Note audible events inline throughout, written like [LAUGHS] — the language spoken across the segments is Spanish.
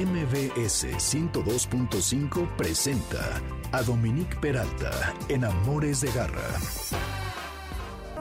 MBS 102.5 presenta a Dominique Peralta en Amores de Garra.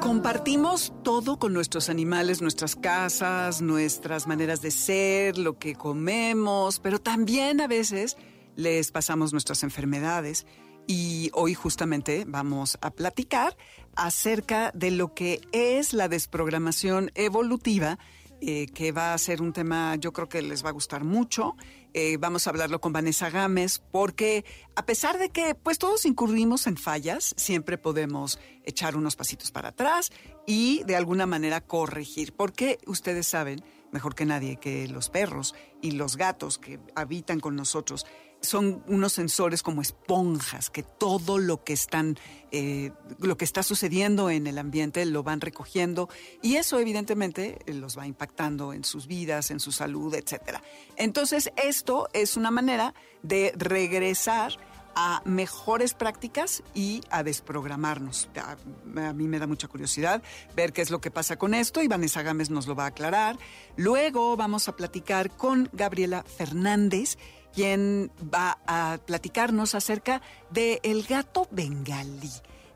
Compartimos todo con nuestros animales, nuestras casas, nuestras maneras de ser, lo que comemos, pero también a veces les pasamos nuestras enfermedades. Y hoy justamente vamos a platicar acerca de lo que es la desprogramación evolutiva eh, que va a ser un tema yo creo que les va a gustar mucho. Eh, vamos a hablarlo con Vanessa Gámez, porque a pesar de que pues todos incurrimos en fallas, siempre podemos echar unos pasitos para atrás y de alguna manera corregir, porque ustedes saben mejor que nadie que los perros y los gatos que habitan con nosotros son unos sensores como esponjas que todo lo que están, eh, lo que está sucediendo en el ambiente lo van recogiendo y eso evidentemente eh, los va impactando en sus vidas, en su salud, etcétera. Entonces esto es una manera de regresar a mejores prácticas y a desprogramarnos. A, mí me da mucha curiosidad ver qué es lo que pasa con esto y Vanessa Gámez nos lo va a aclarar. Luego vamos a platicar con Gabriela Fernández quien va a platicarnos acerca del el gato bengalí.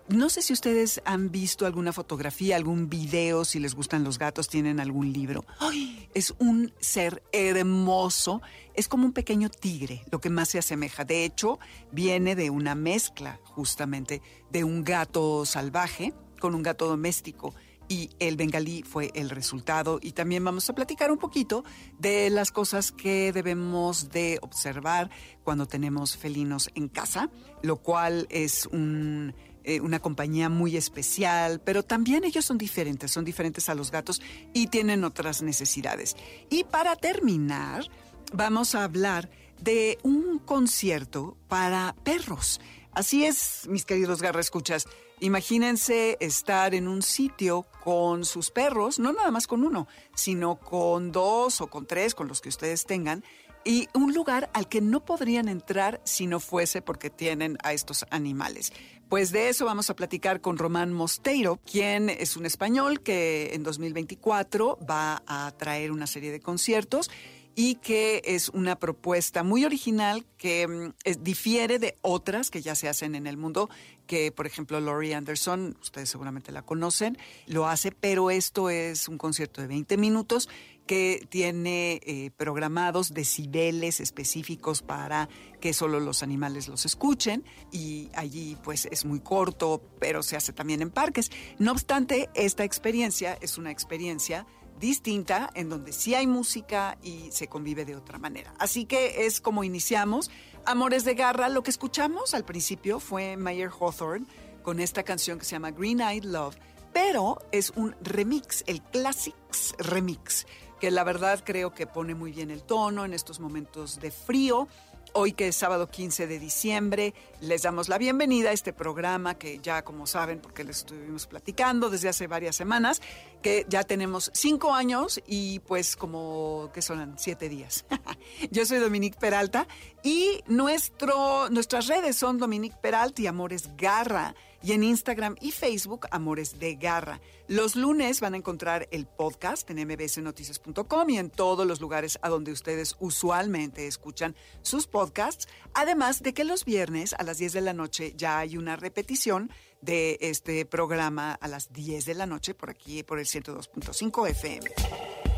No sé si ustedes han visto alguna fotografía, algún video, si les gustan los gatos, tienen algún libro. ¡Ay! Es un ser hermoso, es como un pequeño tigre, lo que más se asemeja. De hecho, viene de una mezcla justamente de un gato salvaje con un gato doméstico y el bengalí fue el resultado. Y también vamos a platicar un poquito de las cosas que debemos de observar cuando tenemos felinos en casa, lo cual es eh, una compañía muy especial, pero también ellos son diferentes, son diferentes a los gatos y tienen otras necesidades. Y para terminar, vamos a hablar de un concierto para perros. Así es, mis queridos garra escuchas. Imagínense estar en un sitio con sus perros, no nada más con uno, sino con dos o con tres, con los que ustedes tengan, y un lugar al que no podrían entrar si no fuese porque tienen a estos animales. Pues de eso vamos a platicar con Román Mosteiro, quien es un español que en 2024 va a traer una serie de conciertos y que es una propuesta muy original que mm, difiere de otras que ya se hacen en el mundo, que por ejemplo Laurie Anderson, ustedes seguramente la conocen, lo hace, pero esto es un concierto de 20 minutos que tiene eh, programados decibeles específicos para que solo los animales los escuchen y allí pues es muy corto, pero se hace también en parques. No obstante, esta experiencia es una experiencia distinta, en donde sí hay música y se convive de otra manera. Así que es como iniciamos. Amores de Garra, lo que escuchamos al principio fue Mayer Hawthorne con esta canción que se llama Green Eyed Love, pero es un remix, el Classics Remix, que la verdad creo que pone muy bien el tono en estos momentos de frío. Hoy que es sábado 15 de diciembre, les damos la bienvenida a este programa que ya como saben, porque les estuvimos platicando desde hace varias semanas, que ya tenemos cinco años y pues como que son siete días. [LAUGHS] Yo soy Dominique Peralta y nuestro, nuestras redes son Dominique Peralta y Amores Garra y en Instagram y Facebook Amores de Garra. Los lunes van a encontrar el podcast en mbsnoticias.com y en todos los lugares a donde ustedes usualmente escuchan sus podcasts, además de que los viernes a las 10 de la noche ya hay una repetición de este programa a las 10 de la noche por aquí por el 102.5 FM.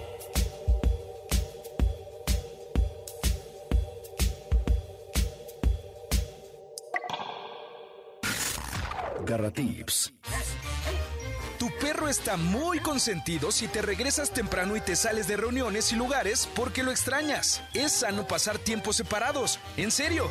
Garra Tips. Tu perro está muy consentido si te regresas temprano y te sales de reuniones y lugares porque lo extrañas. Es sano pasar tiempos separados. En serio.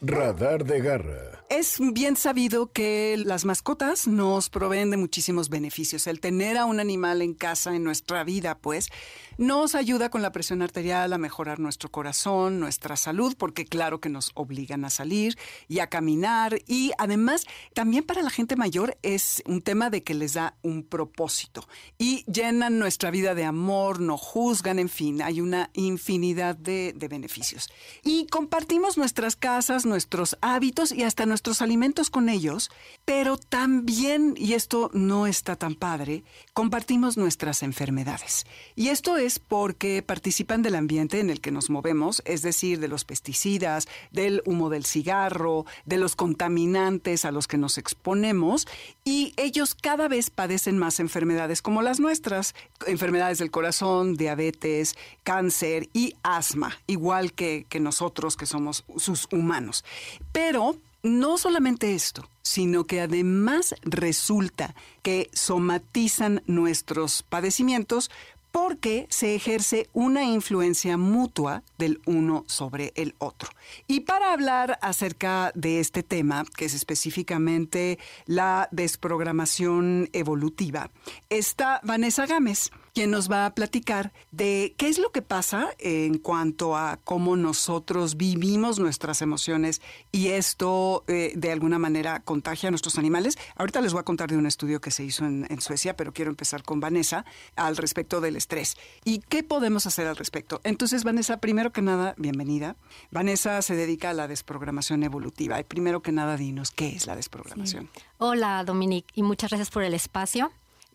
Radar de Garra. Es bien sabido que las mascotas nos proveen de muchísimos beneficios. El tener a un animal en casa, en nuestra vida, pues, nos ayuda con la presión arterial, a mejorar nuestro corazón, nuestra salud, porque claro que nos obligan a salir y a caminar. Y además, también para la gente mayor es un tema de que les da un propósito y llenan nuestra vida de amor, no juzgan, en fin, hay una infinidad de, beneficios. Y compartimos nuestras casas, nuestros hábitos y hasta nuestros nuestros alimentos con ellos, pero también, y esto no está tan padre, compartimos nuestras enfermedades. Y esto es porque participan del ambiente en el que nos movemos, es decir, de los pesticidas, del humo del cigarro, de los contaminantes a los que nos exponemos, y ellos cada vez padecen más enfermedades como las nuestras, enfermedades del corazón, diabetes, cáncer y asma, igual que, nosotros que somos sus humanos. Pero no solamente esto, sino que además resulta que somatizan nuestros padecimientos porque se ejerce una influencia mutua del uno sobre el otro. Y para hablar acerca de este tema, que es específicamente la desprogramación evolutiva, está Vanessa Gámez quien nos va a platicar de qué es lo que pasa en cuanto a cómo nosotros vivimos nuestras emociones y esto eh, de alguna manera contagia a nuestros animales. Ahorita les voy a contar de un estudio que se hizo en, en Suecia, pero quiero empezar con Vanessa al respecto del estrés. ¿Y qué podemos hacer al respecto? Entonces, Vanessa, primero que nada, bienvenida. Vanessa se dedica a la desprogramación evolutiva. Y primero que nada, dinos, ¿qué es la desprogramación? Hola, Dominique, y muchas gracias por el espacio.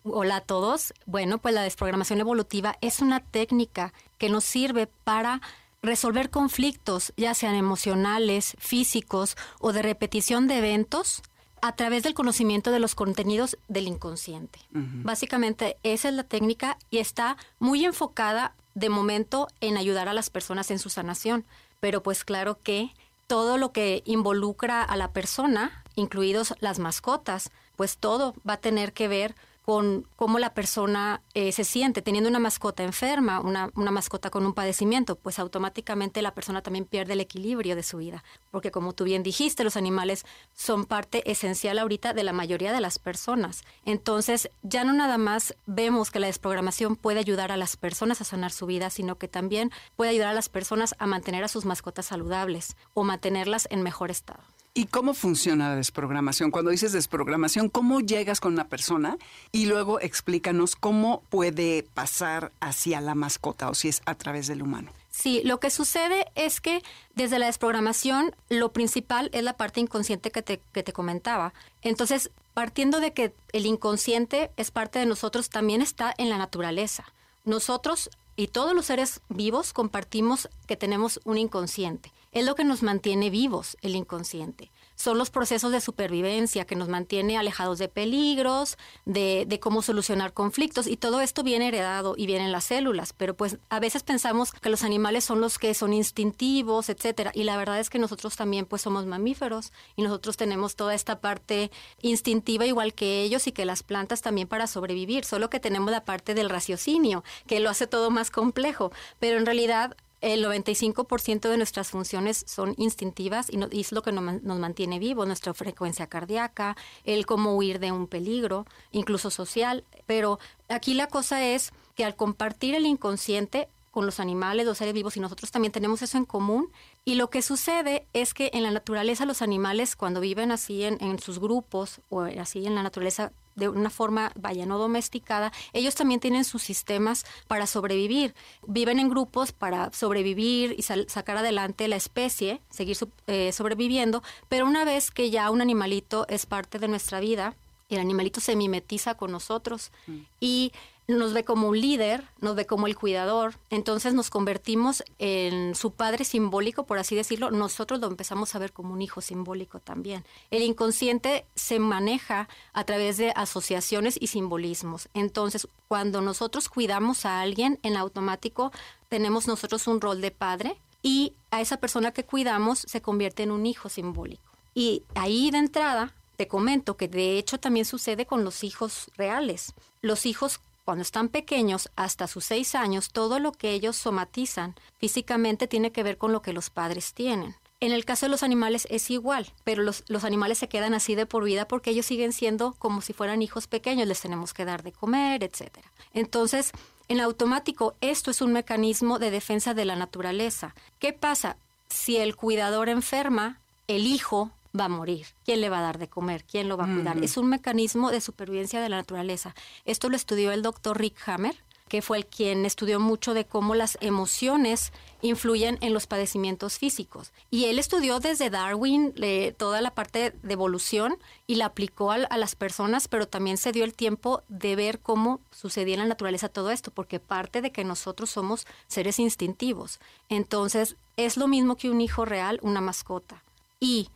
Hola a todos. Bueno, pues la desprogramación evolutiva es una técnica que nos sirve para resolver conflictos, ya sean emocionales, físicos o de repetición de eventos a través del conocimiento de los contenidos del inconsciente. Básicamente esa es la técnica y está muy enfocada de momento en ayudar a las personas en su sanación, pero pues claro que todo lo que involucra a la persona, incluidos las mascotas, pues todo va a tener que ver con cómo la persona eh, se siente teniendo una mascota enferma, una, una, mascota con un padecimiento, pues automáticamente la persona también pierde el equilibrio de su vida. Porque como tú bien dijiste, los animales son parte esencial ahorita de la mayoría de las personas. Entonces, ya no nada más vemos que la desprogramación puede ayudar a las personas a sanar su vida, sino que también puede ayudar a las personas a mantener a sus mascotas saludables o mantenerlas en mejor estado. ¿Y cómo funciona la desprogramación? Cuando dices desprogramación, ¿cómo llegas con una persona? Y luego explícanos cómo puede pasar hacia la mascota o si es a través del humano. Sí, lo que sucede es que desde la desprogramación lo principal es la parte inconsciente que te, que te comentaba. Entonces, partiendo de que el inconsciente es parte de nosotros, también está en la naturaleza. Nosotros y todos los seres vivos compartimos que tenemos un inconsciente. Es lo que nos mantiene vivos, el inconsciente son los procesos de supervivencia que nos mantiene alejados de peligros, de, de, cómo solucionar conflictos y todo esto viene heredado y viene en las células, pero pues a veces pensamos que los animales son los que son instintivos, etcétera, y la verdad es que nosotros también pues somos mamíferos y nosotros tenemos toda esta parte instintiva igual que ellos y que las plantas también para sobrevivir, solo que tenemos la parte del raciocinio que lo hace todo más complejo, pero en realidad el 95% de nuestras funciones son instintivas y, es lo que nos, mantiene vivos, nuestra frecuencia cardíaca, el cómo huir de un peligro, incluso social. Pero aquí la cosa es que al compartir el inconsciente con los animales, los seres vivos y nosotros también tenemos eso en común. Y lo que sucede es que en la naturaleza los animales cuando viven así en sus grupos o así en la naturaleza de una forma, vaya, no domesticada, ellos también tienen sus sistemas para sobrevivir. Viven en grupos para sobrevivir y sacar adelante la especie, seguir eh, sobreviviendo, pero una vez que ya un animalito es parte de nuestra vida, el animalito se mimetiza con nosotros mm. y nos ve como un líder, nos ve como el cuidador, entonces nos convertimos en su padre simbólico, por así decirlo, nosotros lo empezamos a ver como un hijo simbólico también. El inconsciente se maneja a través de asociaciones y simbolismos, entonces cuando nosotros cuidamos a alguien, en automático tenemos nosotros un rol de padre y a esa persona que cuidamos se convierte en un hijo simbólico. Y ahí de entrada te comento que de hecho también sucede con los hijos reales. Los hijos cuando están pequeños, hasta sus seis años, todo lo que ellos somatizan físicamente tiene que ver con lo que los padres tienen. En el caso de los animales es igual, pero los, los, animales se quedan así de por vida porque ellos siguen siendo como si fueran hijos pequeños, les tenemos que dar de comer, etc. Entonces, en automático, esto es un mecanismo de defensa de la naturaleza. ¿Qué pasa? Si el cuidador enferma, el hijo va a morir. ¿Quién le va a dar de comer? ¿Quién lo va a cuidar? Es un mecanismo de supervivencia de la naturaleza. Esto lo estudió el doctor Rick Hammer, que fue el quien estudió mucho de cómo las emociones influyen en los padecimientos físicos. Y él estudió desde Darwin toda la parte de evolución y la aplicó a, a, las personas, pero también se dio el tiempo de ver cómo sucedía en la naturaleza todo esto, porque parte de que nosotros somos seres instintivos. Entonces, es lo mismo que un hijo real, una mascota. Y,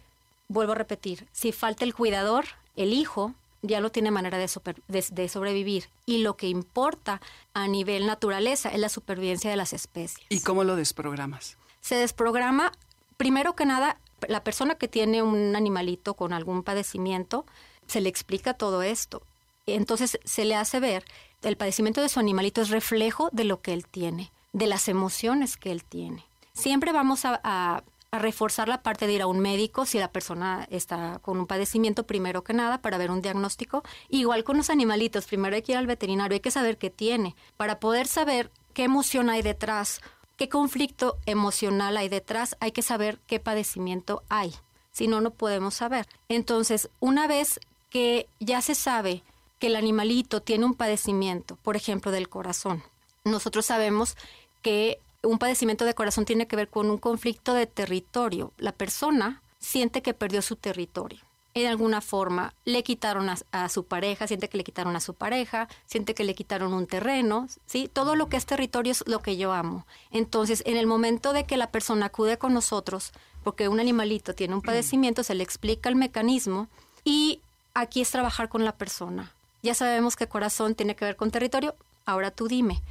vuelvo a repetir, si falta el cuidador, el hijo ya no tiene manera de, de, sobrevivir. Y lo que importa a nivel naturaleza es la supervivencia de las especies. ¿Y cómo lo desprogramas? Se desprograma, primero que nada, la persona que tiene un animalito con algún padecimiento, se le explica todo esto. Entonces se le hace ver, el padecimiento de su animalito es reflejo de lo que él tiene, de las emociones que él tiene. Siempre vamos a a reforzar la parte de ir a un médico si la persona está con un padecimiento primero que nada para ver un diagnóstico. Igual con los animalitos, primero hay que ir al veterinario, hay que saber qué tiene para poder saber qué emoción hay detrás, qué conflicto emocional hay detrás, hay que saber qué padecimiento hay. Si no, no podemos saber. Entonces, una vez que ya se sabe que el animalito tiene un padecimiento, por ejemplo, del corazón, nosotros sabemos que un padecimiento de corazón tiene que ver con un conflicto de territorio. La persona siente que perdió su territorio. En alguna forma le quitaron a, su pareja, siente que le quitaron a su pareja, siente que le quitaron un terreno, ¿sí? Todo lo que es territorio es lo que yo amo. Entonces, en el momento de que la persona acude con nosotros, porque un animalito tiene un padecimiento, se le explica el mecanismo y aquí es trabajar con la persona. Ya sabemos que corazón tiene que ver con territorio, ahora tú dime.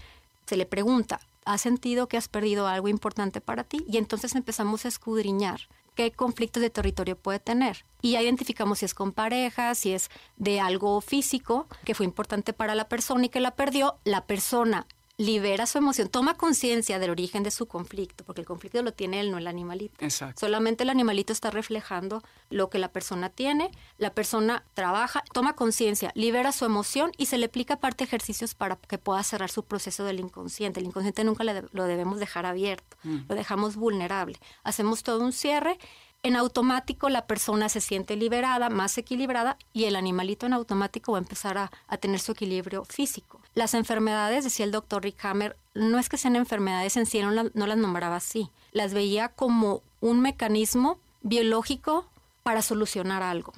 Se le pregunta, has sentido que has perdido algo importante para ti y entonces empezamos a escudriñar qué conflictos de territorio puede tener. Y ya identificamos si es con pareja, si es de algo físico que fue importante para la persona y que la perdió, la persona libera su emoción, toma conciencia del origen de su conflicto, porque el conflicto lo tiene él, no el animalito. Exacto. Solamente el animalito está reflejando lo que la persona tiene, la persona trabaja, toma conciencia, libera su emoción y se le aplica aparte ejercicios para que pueda cerrar su proceso del inconsciente. El inconsciente nunca lo debemos dejar abierto, mm. lo dejamos vulnerable. Hacemos todo un cierre en automático la persona se siente liberada, más equilibrada y el animalito en automático va a empezar a, tener su equilibrio físico. Las enfermedades, decía el doctor Rick Hammer, no es que sean enfermedades en sí, no, las nombraba así, las veía como un mecanismo biológico para solucionar algo.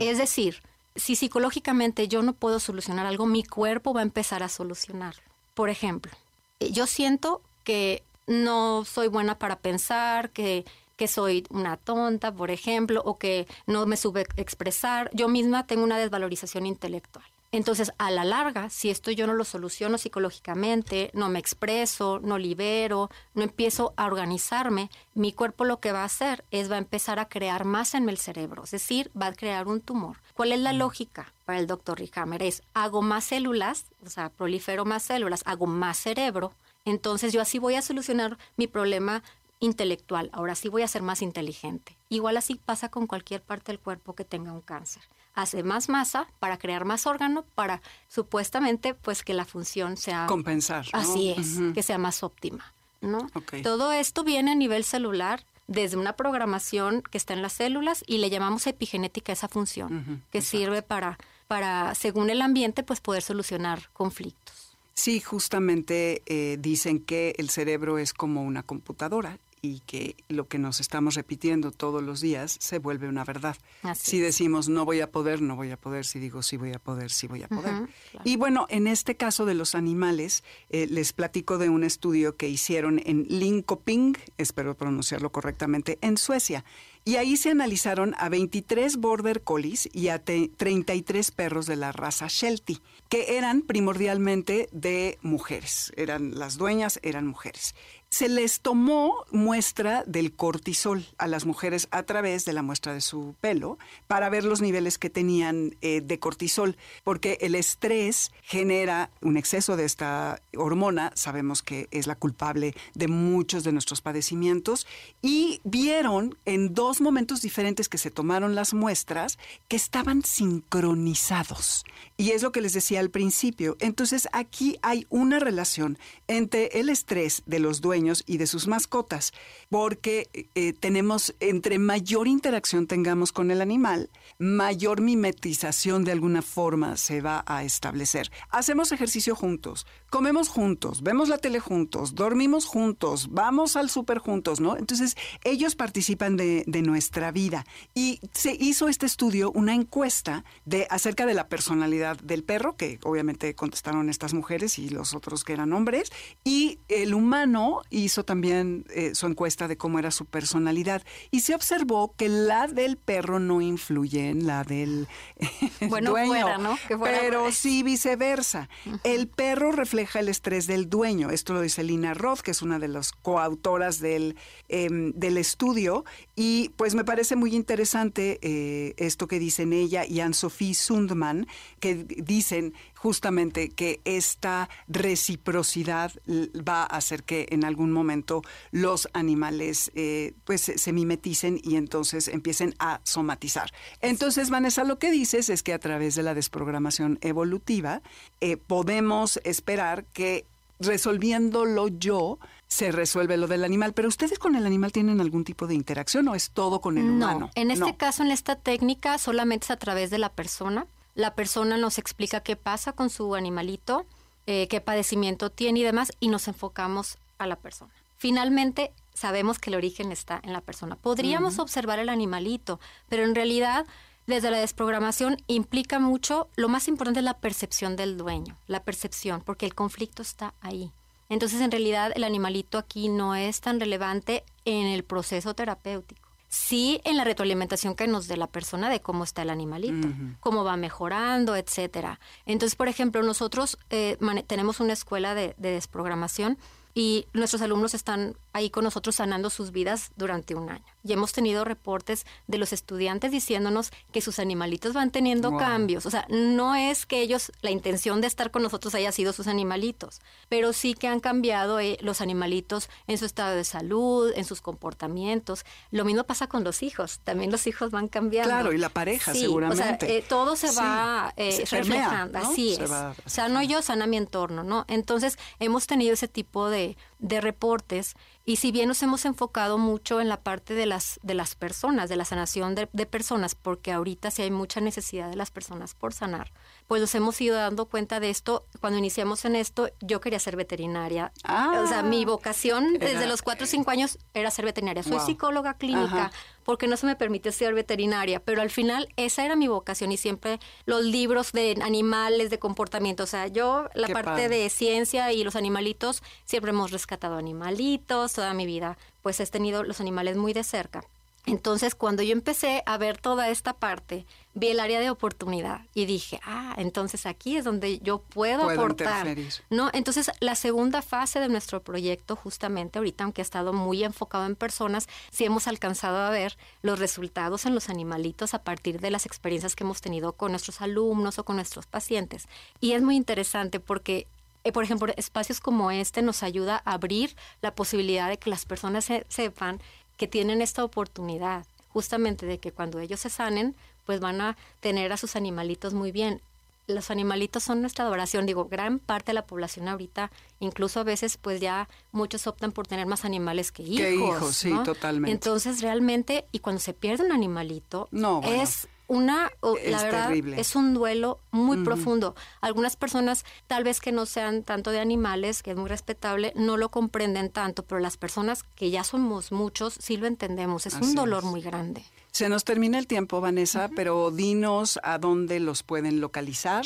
Es decir, si psicológicamente yo no puedo solucionar algo, mi cuerpo va a empezar a solucionarlo. Por ejemplo, yo siento que no soy buena para pensar, que que soy una tonta, por ejemplo, o que no me sube expresar. Yo misma tengo una desvalorización intelectual. Entonces, a la larga, si esto yo no lo soluciono psicológicamente, no me expreso, no libero, no empiezo a organizarme, mi cuerpo lo que va a hacer es va a empezar a crear más en el cerebro, es decir, va a crear un tumor. ¿Cuál es la mm. lógica para el doctor Rickhammer? Es hago más células, o sea, prolifero más células, hago más cerebro, entonces yo así voy a solucionar mi problema intelectual, ahora sí voy a ser más inteligente. Igual así pasa con cualquier parte del cuerpo que tenga un cáncer. Hace más masa para crear más órgano, para supuestamente pues que la función sea... Compensar. Así es, que sea más óptima. ¿no? Todo esto viene a nivel celular desde una programación que está en las células y le llamamos epigenética a esa función, que sirve para, para, según el ambiente, pues poder solucionar conflictos. Sí, justamente eh, dicen que el cerebro es como una computadora y que lo que nos estamos repitiendo todos los días se vuelve una verdad. si decimos no voy a poder, no voy a poder, si digo sí voy a poder, sí voy a poder. Y bueno, en este caso de los animales, eh, les platico de un estudio que hicieron en Linkoping, espero pronunciarlo correctamente, en Suecia. Y ahí se analizaron a 23 border collies y a 33 perros de la raza Sheltie, que eran primordialmente de mujeres. Eran las dueñas, eran mujeres se les tomó muestra del cortisol a las mujeres a través de la muestra de su pelo para ver los niveles que tenían eh, de cortisol, porque el estrés genera un exceso de esta hormona, sabemos que es la culpable de muchos de nuestros padecimientos, y vieron en dos momentos diferentes que se tomaron las muestras que estaban sincronizados. Y es lo que les decía al principio. Entonces aquí hay una relación entre el estrés de los dueños y de sus mascotas, porque eh, tenemos, entre mayor interacción tengamos con el animal, mayor mimetización de alguna forma se va a establecer. Hacemos ejercicio juntos, comemos juntos, vemos la tele juntos, dormimos juntos, vamos al súper juntos, ¿no? Entonces ellos participan de, de nuestra vida. Y se hizo este estudio, una encuesta de acerca de la personalidad del perro, que obviamente contestaron estas mujeres y los otros que eran hombres, y el humano hizo también eh, su encuesta de cómo era su personalidad y se observó que la del perro no influye en la del [LAUGHS] bueno, dueño, fuera, ¿no? Que fuera pero fuera. sí viceversa. El perro refleja el estrés del dueño. Esto lo dice Lina Roth, que es una de las coautoras del, em, del estudio. Y pues me parece muy interesante eh, esto que dicen ella y Anne-Sophie Sundman, que dicen justamente que esta reciprocidad va a hacer que en algún momento los animales eh, pues se- mimeticen y entonces empiecen a somatizar. Entonces, Vanessa, lo que dices es que a través de la desprogramación evolutiva eh, podemos esperar que resolviéndolo yo se resuelve lo del animal, pero ustedes con el animal tienen algún tipo de interacción o es todo con el humano? No, en este No. caso, en esta técnica, solamente es a través de la persona. La persona nos explica qué pasa con su animalito, eh, qué padecimiento tiene y demás, y nos enfocamos a la persona. Finalmente, sabemos que el origen está en la persona. Podríamos observar el animalito, pero en realidad, desde la desprogramación implica mucho, lo más importante es la percepción del dueño, la percepción, porque el conflicto está ahí. Entonces, en realidad, el animalito aquí no es tan relevante en el proceso terapéutico. Sí en la retroalimentación que nos dé la persona de cómo está el animalito, cómo va mejorando, etcétera. Entonces, por ejemplo, nosotros eh, tenemos una escuela de, de desprogramación y nuestros alumnos están ahí con nosotros sanando sus vidas durante un año. Y hemos tenido reportes de los estudiantes diciéndonos que sus animalitos van teniendo Wow. cambios. O sea, no es que ellos, la intención de estar con nosotros haya sido sus animalitos, pero sí que han cambiado eh, los animalitos en su estado de salud, en sus comportamientos. Lo mismo pasa con los hijos, también los hijos van cambiando. Claro, y la pareja, Sí, seguramente. O sea, eh, todo se Sí, va eh, se permea, reflejando, ¿no? así Se es. va- Sano yo, sana mi entorno, ¿no? Entonces, hemos tenido ese tipo de, de reportes y si bien nos hemos enfocado mucho en la parte de las, de las personas, de la sanación de, de personas, porque ahorita sí hay mucha necesidad de las personas por sanar, pues nos hemos ido dando cuenta de esto. Cuando iniciamos en esto, yo quería ser veterinaria. Ah. o sea, mi vocación Era- desde los 4 o 5 años era ser veterinaria. Soy Wow. psicóloga clínica Ajá. porque no se me permite ser veterinaria, pero al final esa era mi vocación y siempre los libros de animales, de comportamiento, o sea, yo la Qué parte padre. de ciencia y los animalitos, siempre hemos rescatado animalitos, toda mi vida, pues he tenido los animales muy de cerca. Entonces, cuando yo empecé a ver toda esta parte, vi el área de oportunidad y dije, ah, entonces aquí es donde yo puedo, Puedo aportar. interferir. ¿no? Entonces, la segunda fase de nuestro proyecto, justamente ahorita, aunque ha estado muy enfocado en personas, sí hemos alcanzado a ver los resultados en los animalitos a partir de las experiencias que hemos tenido con nuestros alumnos o con nuestros pacientes. Y es muy interesante porque eh, por ejemplo, espacios como este nos ayuda a abrir la posibilidad de que las personas se- sepan que tienen esta oportunidad, justamente de que cuando ellos se sanen, pues van a tener a sus animalitos muy bien. Los animalitos son nuestra adoración, digo, gran parte de la población ahorita, incluso a veces pues ya muchos optan por tener más animales que hijos. Que hijos, sí, totalmente. Entonces realmente, y cuando se pierde un animalito, No, bueno. es una, la Es verdad, terrible. es un duelo muy profundo. Algunas personas, tal vez que no sean tanto de animales, que es muy respetable, no lo comprenden tanto, pero las personas que ya somos muchos, sí lo entendemos. Es Así un dolor es. muy grande. Se nos termina el tiempo, Vanessa, pero dinos a dónde los pueden localizar,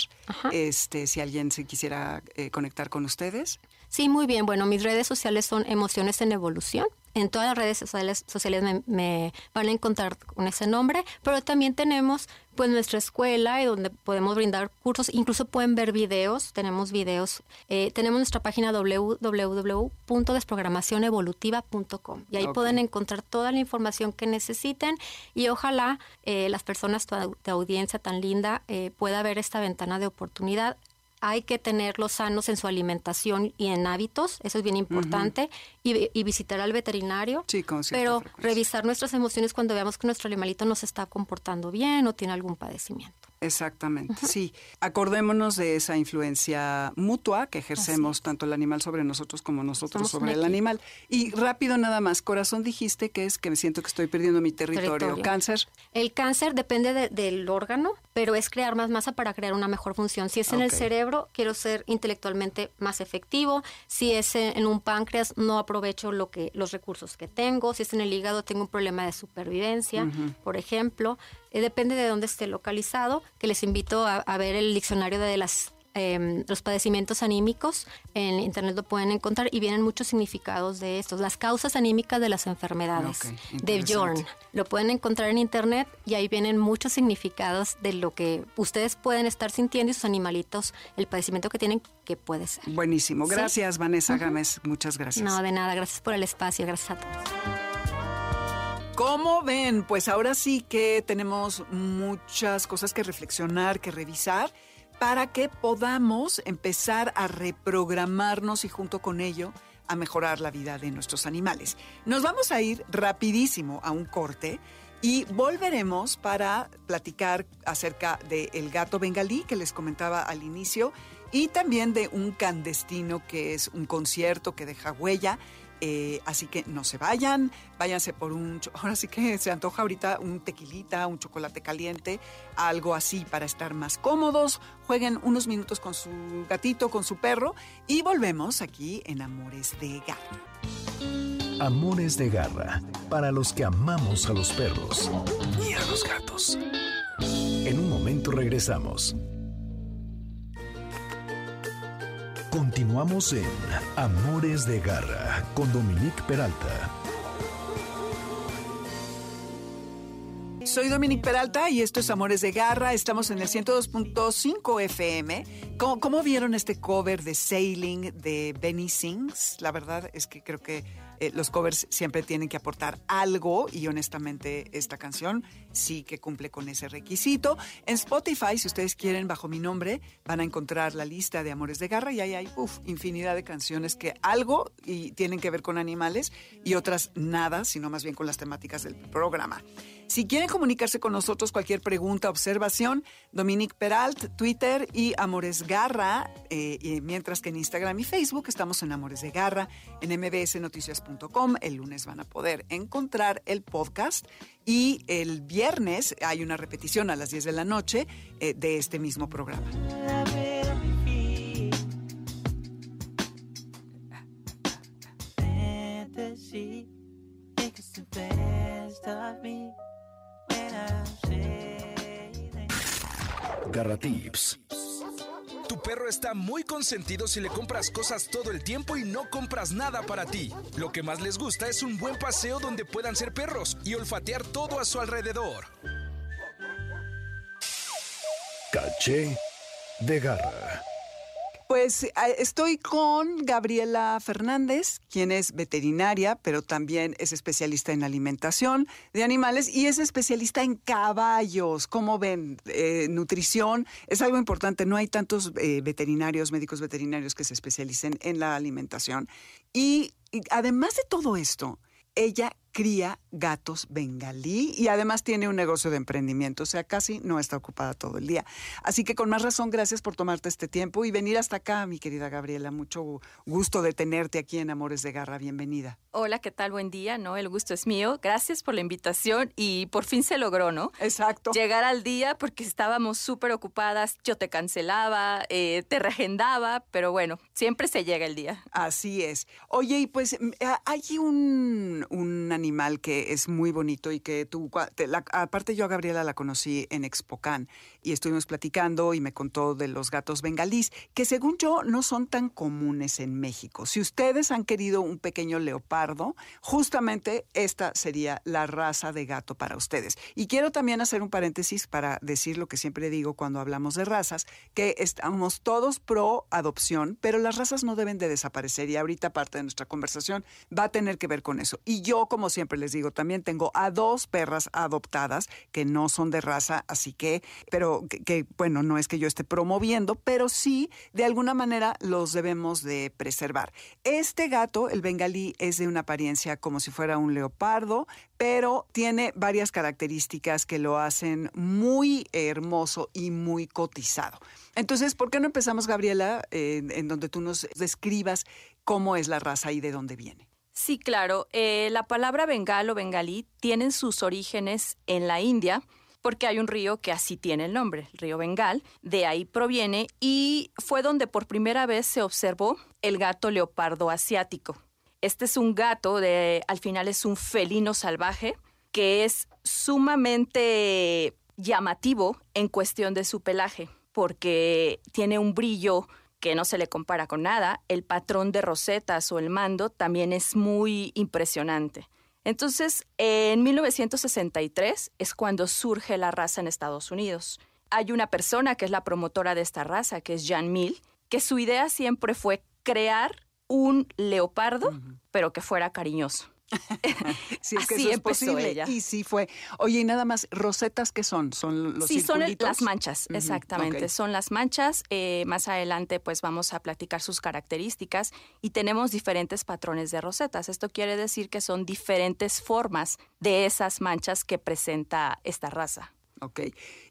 este, si alguien se quisiera eh, conectar con ustedes. Sí, muy bien. Bueno, mis redes sociales son Emociones en Evolución. En todas las redes sociales, sociales me, me van a encontrar con ese nombre, pero también tenemos pues nuestra escuela y donde podemos brindar cursos, incluso pueden ver videos, tenemos videos, eh, tenemos nuestra página www.desprogramacionevolutiva.com y ahí pueden encontrar toda la información que necesiten y ojalá eh, las personas, tu, tu audiencia tan linda, eh, pueda ver esta ventana de oportunidad hay que tenerlos sanos en su alimentación y en hábitos, eso es bien importante, y, y, visitar al veterinario, sí, con pero frecuencia. revisar nuestras emociones cuando veamos que nuestro animalito no se está comportando bien o tiene algún padecimiento. Exactamente, sí. Acordémonos de esa influencia mutua que ejercemos tanto el animal sobre nosotros como nosotros Somos sobre el animal. Y rápido nada más, corazón dijiste que es que me siento que estoy perdiendo mi territorio. Territorio. Cáncer, El cáncer depende de- del órgano, pero es crear más masa para crear una mejor función. Si es en el cerebro, quiero ser intelectualmente más efectivo. Si es en en un páncreas, no aprovecho lo que, los recursos que tengo. Si es en el hígado, tengo un problema de supervivencia, por ejemplo. Eh, depende de dónde esté localizado, que les invito a, a ver el diccionario de las em, los padecimientos anímicos en internet lo pueden encontrar y vienen muchos significados de estos, las causas anímicas de las enfermedades de. Bjorn. Lo pueden encontrar en internet y ahí vienen muchos significados de lo que ustedes pueden estar sintiendo y sus animalitos, el padecimiento que tienen, que puede ser. buenísimo. Sí. Gracias, Vanessa Gámez. Muchas gracias. No, de nada, gracias por el espacio, gracias a todos. ¿Cómo ven? Pues ahora sí que tenemos muchas cosas que reflexionar, que revisar, para que podamos empezar a reprogramarnos y junto con ello a mejorar la vida de nuestros animales. Nos vamos a ir rapidísimo a un corte y volveremos para platicar acerca del gato bengalí que les comentaba al inicio y también de un clandestino que es un concierto que deja huella. Eh, así que no se vayan, váyanse por un, [LAUGHS] ahora sí que se antoja ahorita un tequilita, un chocolate caliente, algo así para estar más cómodos, jueguen unos minutos con su gatito, con su perro y volvemos aquí en Amores de Garra. Amores de garra, para los que amamos a los perros y a los gatos. En un momento regresamos. Continuamos en Amores de garra con Dominique Peralta. Soy Dominique Peralta y esto es Amores de Garra. Estamos en el 102.5 FM. ¿Cómo, vieron este cover de Sailing de Benny Sings? La verdad es que creo que eh, los covers siempre tienen que aportar algo y honestamente esta canción sí que cumple con ese requisito. En Spotify, si ustedes quieren, bajo mi nombre, van a encontrar la lista de Amores de Garra y ahí hay uf, infinidad de canciones que algo y tienen que ver con animales y otras nada, sino más bien con las temáticas del programa. Si quieren comunicarse con nosotros, cualquier pregunta, observación, Dominique Peralt, Twitter y Amores Garra, eh, y mientras que en Instagram y Facebook estamos en Amores de Garra, en mbsnoticias.com. El lunes van a poder encontrar el podcast y el viernes hay una repetición a las 10 de la noche eh, de este mismo programa. Garra Tips. Perro está muy consentido si le compras cosas todo el tiempo y no compras nada para ti. Lo que más les gusta es un buen paseo donde puedan ser perros y olfatear todo a su alrededor. Caché de garra. Pues eh, estoy con Gabriela Fernández, quien es veterinaria, pero también es especialista en alimentación de animales y es especialista en caballos. Como ven, Eh, nutrición es algo importante. No hay tantos eh, veterinarios, médicos veterinarios que se especialicen en la alimentación. Y además de todo esto, ella cría gatos bengalí y además tiene un negocio de emprendimiento, o sea, casi no está ocupada todo el día. Así que con más razón, gracias por tomarte este tiempo y venir hasta acá, mi querida Gabriela. Mucho gusto de tenerte aquí en Amores de Garra. Bienvenida. Hola, ¿qué tal? Buen día, ¿no? El gusto es mío. Gracias por la invitación y por fin se logró, ¿no? Exacto. Llegar al día porque estábamos súper ocupadas, yo te cancelaba, eh, te regendaba, pero bueno, siempre se llega el día. Así es. Oye, y pues mm, hay un, un animal que es muy bonito y que tú, te- la- aparte yo a Gabriela la conocí en Expocan y estuvimos platicando y me contó de los gatos bengalís, que según yo no son tan comunes en México. Si ustedes han querido un pequeño leopardo, justamente esta sería la raza de gato para ustedes. Y quiero también hacer un paréntesis para decir lo que siempre digo cuando hablamos de razas, que estamos todos pro adopción, pero las razas no deben de desaparecer y ahorita parte de nuestra conversación va a tener que ver con eso. Y yo, como siempre les digo, también tengo a dos perras adoptadas que no son de raza, así que, pero que, bueno, no es que yo esté promoviendo, pero sí, de alguna manera los debemos de preservar. Este gato, el bengalí, es de una apariencia como si fuera un leopardo, pero tiene varias características que lo hacen muy hermoso y muy cotizado. Entonces, ¿por qué no empezamos, Gabriela, en donde tú nos describas cómo es la raza y de dónde viene? Sí, claro. Eh, la palabra bengal o bengalí tienen sus orígenes en la India porque hay un río que así tiene el nombre, el río Bengal, de ahí proviene y fue donde por primera vez se observó el gato leopardo asiático. Este es un gato, de, al final es un felino salvaje, que es sumamente llamativo en cuestión de su pelaje, porque tiene un brillo que no se le compara con nada. El patrón de rosetas o el mando también es muy impresionante. Entonces, en 1963 es cuando surge la raza en Estados Unidos. Hay una persona que es la promotora de esta raza, que es Jan Mill, que su idea siempre fue crear un leopardo, pero que fuera cariñoso. [LAUGHS] si es que Así eso es posible. ella. Y sí fue. Oye, y nada más, ¿rosetas qué son? ¿Son los sí, son el- las manchas, exactamente. Son las manchas. Eh, más adelante, pues vamos a platicar sus características y tenemos diferentes patrones de rosetas. Esto quiere decir que son diferentes formas de esas manchas que presenta esta raza. Ok.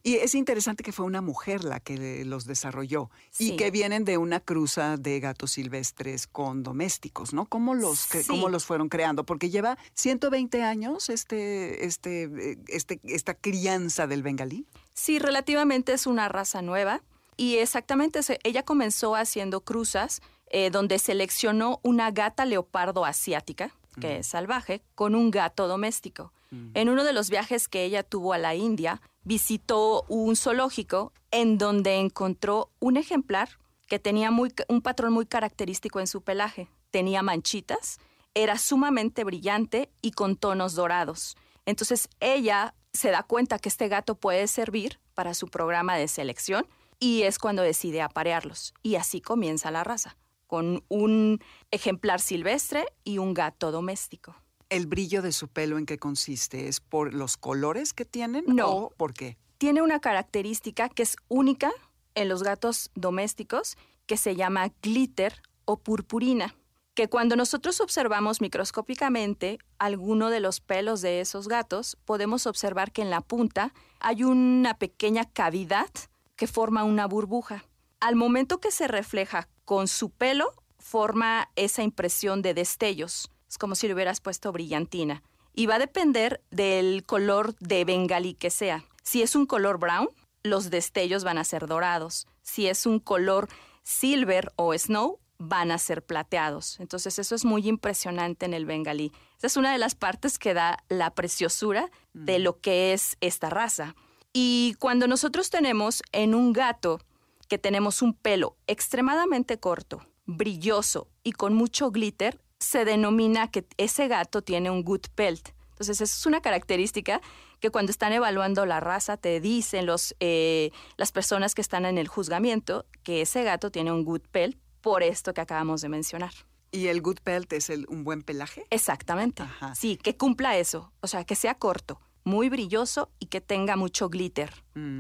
Y es interesante que fue una mujer la que los desarrolló y que vienen de una cruza de gatos silvestres con domésticos, ¿no? ¿Cómo los, Sí. cómo los fueron creando? Porque lleva 120 años este, este, eh, este, esta crianza del bengalí. Sí, relativamente es una raza nueva y exactamente ella comenzó haciendo cruzas eh, donde seleccionó una gata leopardo asiática, que es salvaje, con un gato doméstico. En uno de los viajes que ella tuvo a la India, visitó un zoológico en donde encontró un ejemplar que tenía muy un patrón muy característico en su pelaje. Tenía manchitas, era sumamente brillante y con tonos dorados. Entonces ella se da cuenta que este gato puede servir para su programa de selección y es cuando decide aparearlos. Y así comienza la raza, con un ejemplar silvestre y un gato doméstico. ¿El brillo de su pelo en qué consiste? ¿Es por los colores que tienen No. o por qué? Tiene una característica que es única en los gatos domésticos que se llama glitter o purpurina, que cuando nosotros observamos microscópicamente alguno de los pelos de esos gatos, podemos observar que en la punta hay una pequeña cavidad que forma una burbuja. Al momento que se refleja con su pelo, forma esa impresión de destellos. Es como si le hubieras puesto brillantina. Y va a depender del color de bengalí que sea. Si es un color brown, los destellos van a ser dorados. Si es un color silver o snow, van a ser plateados. Entonces eso es muy impresionante en el bengalí. Esa es una de las partes que da la preciosura de lo que es esta raza. Y cuando nosotros tenemos en un gato que tenemos un pelo extremadamente corto, brilloso y con mucho glitter, se denomina que ese gato tiene un good pelt. Entonces, esa es una característica que cuando están evaluando la raza te dicen los, eh, las personas que están en el juzgamiento que ese gato tiene un good pelt por esto que acabamos de mencionar. ¿Y el good pelt es el, un buen pelaje? Exactamente. Ajá. Sí, que cumpla eso. O sea, que sea corto, muy brilloso y que tenga mucho glitter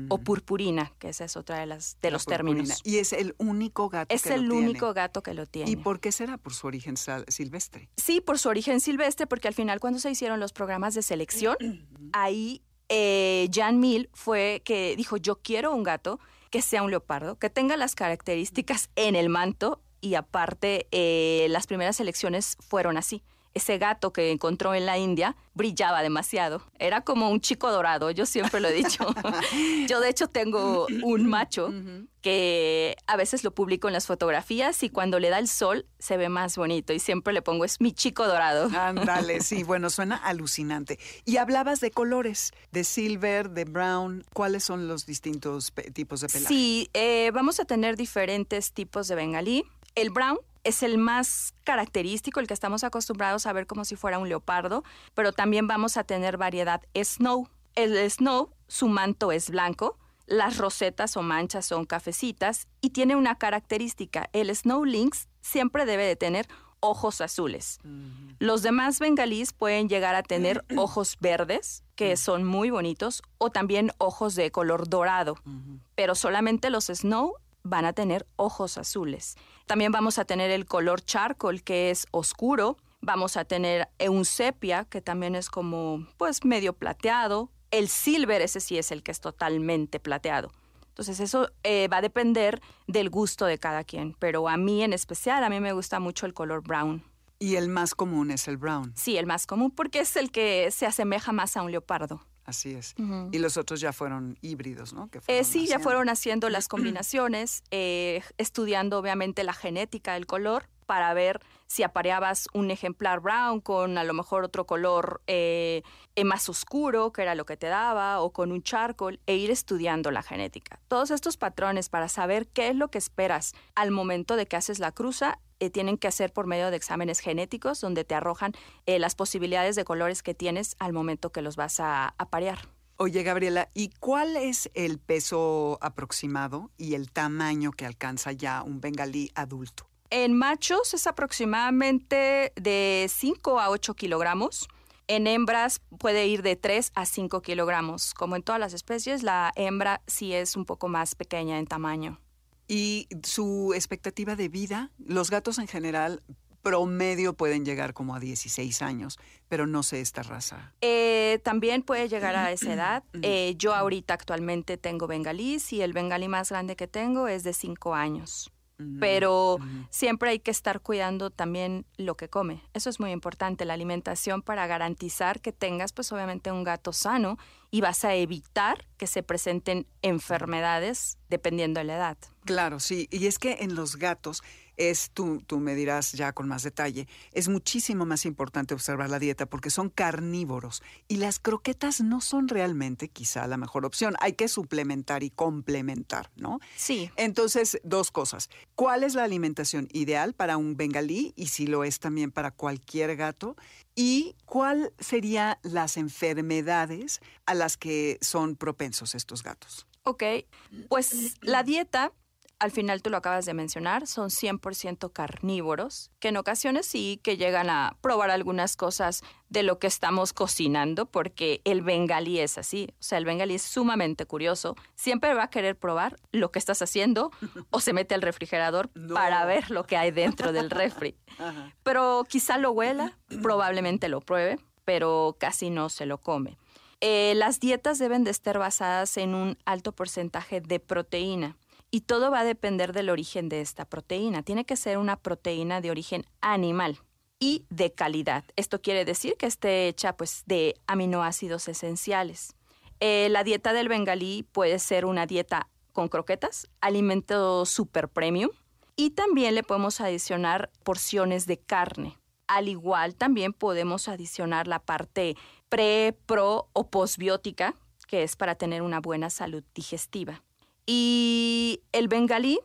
o purpurina, que esa es otra de, las, de La los purpurina. términos. Y es el único gato Es que lo el tiene. único gato que lo tiene. ¿Y por qué será? Por su origen silvestre. Sí, por su origen silvestre, porque al final cuando se hicieron los programas de selección, [CLEARS THROAT] ahí eh, Jan Mill fue que dijo, yo quiero un gato que sea un leopardo, que tenga las características en el manto y aparte eh, las primeras selecciones fueron así. Ese gato que encontró en la India brillaba demasiado. Era como un chico dorado, yo siempre lo he dicho. [LAUGHS] yo de hecho tengo un macho que a veces lo publico en las fotografías y cuando le da el sol se ve más bonito y siempre le pongo es mi chico dorado. Ándale, [LAUGHS] sí, bueno, suena alucinante. Y hablabas de colores, de silver, de brown. ¿Cuáles son los distintos tipos de pelaje? Sí, eh, vamos a tener diferentes tipos de bengalí. El brown es el más característico, el que estamos acostumbrados a ver como si fuera un leopardo, pero también vamos a tener variedad snow. El snow, su manto es blanco, las rosetas o manchas son cafecitas y tiene una característica. El snow lynx siempre debe de tener ojos azules. Los demás bengalíes pueden llegar a tener [CLEARS THROAT] ojos verdes, que son muy bonitos, o también ojos de color dorado, pero solamente los snow van a tener ojos azules. También vamos a tener el color charcoal, que es oscuro. Vamos a tener un sepia, que también es como, pues, medio plateado. El silver, ese sí es el que es totalmente plateado. Entonces eso eh, va a depender del gusto de cada quien, pero a mí en especial, a mí me gusta mucho el color brown. Y el más común es el brown. Sí, el más común porque es el que se asemeja más a un leopardo. Así es. Y los otros ya fueron híbridos, ¿no? Que Eh, sí, ya fueron haciendo las [CLEARS THROAT] combinaciones, eh, estudiando obviamente la genética del color para ver si apareabas un ejemplar brown con a lo mejor otro color eh, eh, más oscuro, que era lo que te daba, o con un charcoal, e ir estudiando la genética. Todos estos patrones para saber qué es lo que esperas al momento de que haces la cruza, eh, tienen que hacer por medio de exámenes genéticos donde te arrojan eh, las posibilidades de colores que tienes al momento que los vas a aparear. Oye, Gabriela, ¿y cuál es el peso aproximado y el tamaño que alcanza ya un bengalí adulto? En machos es aproximadamente de 5 a 8 kilogramos. En hembras puede ir de 3 a 5 kilogramos. Como en todas las especies, la hembra sí es un poco más pequeña en tamaño. Y su expectativa de vida, los gatos en general promedio pueden llegar como a 16 años, pero no sé esta raza. Eh, también puede llegar a esa edad. [CLEARS THROAT] Eh, yo ahorita actualmente tengo bengalís y el bengalí más grande que tengo es de 5 años. Pero siempre hay que estar cuidando también lo que come. Eso es muy importante, la alimentación para garantizar que tengas pues obviamente un gato sano y vas a evitar que se presenten enfermedades dependiendo de la edad. Claro, sí. Y es que en los gatos es, tú, tú me dirás ya con más detalle, es muchísimo más importante observar la dieta porque son carnívoros y las croquetas no son realmente quizá la mejor opción. Hay que suplementar y complementar, ¿no? Sí. Entonces, dos cosas. ¿Cuál es la alimentación ideal para un bengalí y si lo es también para cualquier gato? ¿Y cuál serían las enfermedades a las que son propensos estos gatos? Ok, pues la dieta, al final tú lo acabas de mencionar, son 100% carnívoros, que en ocasiones sí que llegan a probar algunas cosas de lo que estamos cocinando, porque el bengalí es así, o sea, el bengalí es sumamente curioso, siempre va a querer probar lo que estás haciendo [LAUGHS] o se mete al refrigerador No. para ver lo que hay dentro del refri. [LAUGHS] Pero quizá lo huela, probablemente lo pruebe, pero casi no se lo come. Eh, las dietas deben de estar basadas en un alto porcentaje de proteína y todo va a depender del origen de esta proteína. Tiene que ser una proteína de origen animal y de calidad. Esto quiere decir que esté hecha pues, de aminoácidos esenciales. Eh, la dieta del bengalí puede ser una dieta con croquetas, alimento super premium y también le podemos adicionar porciones de carne. Al igual también podemos adicionar la parte pre, pro o postbiótica, que es para tener una buena salud digestiva. Y el bengalí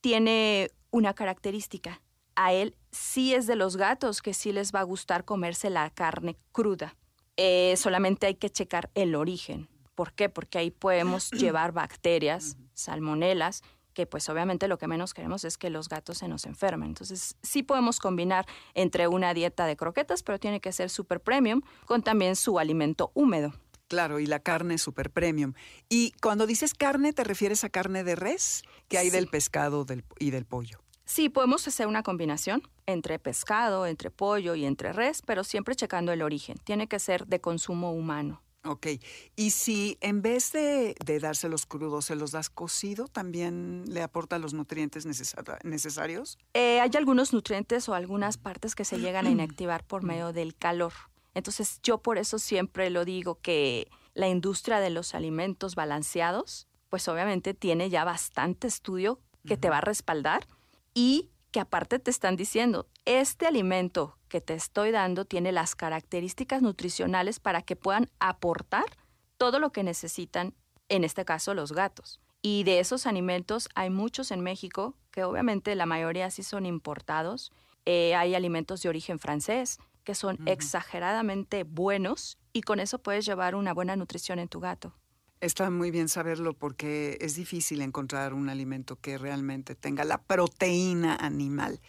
tiene una característica. A él sí es de los gatos que sí les va a gustar comerse la carne cruda. Eh, solamente hay que checar el origen. ¿Por qué? Porque ahí podemos [CLEARS THROAT] llevar bacterias, salmonelas, que pues obviamente lo que menos queremos es que los gatos se nos enfermen. Entonces sí podemos combinar entre una dieta de croquetas, pero tiene que ser super premium, con también su alimento húmedo. Claro, y la carne super premium. Y cuando dices carne, ¿te refieres a carne de res que hay Sí. del pescado del- y del pollo? Sí, podemos hacer una combinación entre pescado, entre pollo y entre res, pero siempre checando el origen. Tiene que ser de consumo humano. Ok. Y si en vez de, de dárselos crudos se los das cocido, ¿también le aporta los nutrientes necesar- necesarios? Eh, hay algunos nutrientes o algunas partes que se llegan a inactivar por [CLEARS THROAT] medio del calor. Entonces yo por eso siempre lo digo que la industria de los alimentos balanceados, pues obviamente tiene ya bastante estudio que te va a respaldar y que aparte te están diciendo, este alimento que te estoy dando tiene las características nutricionales para que puedan aportar todo lo que necesitan, en este caso los gatos. Y de esos alimentos hay muchos en México, que obviamente la mayoría sí son importados. Eh, hay alimentos de origen francés que son exageradamente buenos y con eso puedes llevar una buena nutrición en tu gato. Está muy bien saberlo porque es difícil encontrar un alimento que realmente tenga la proteína animal.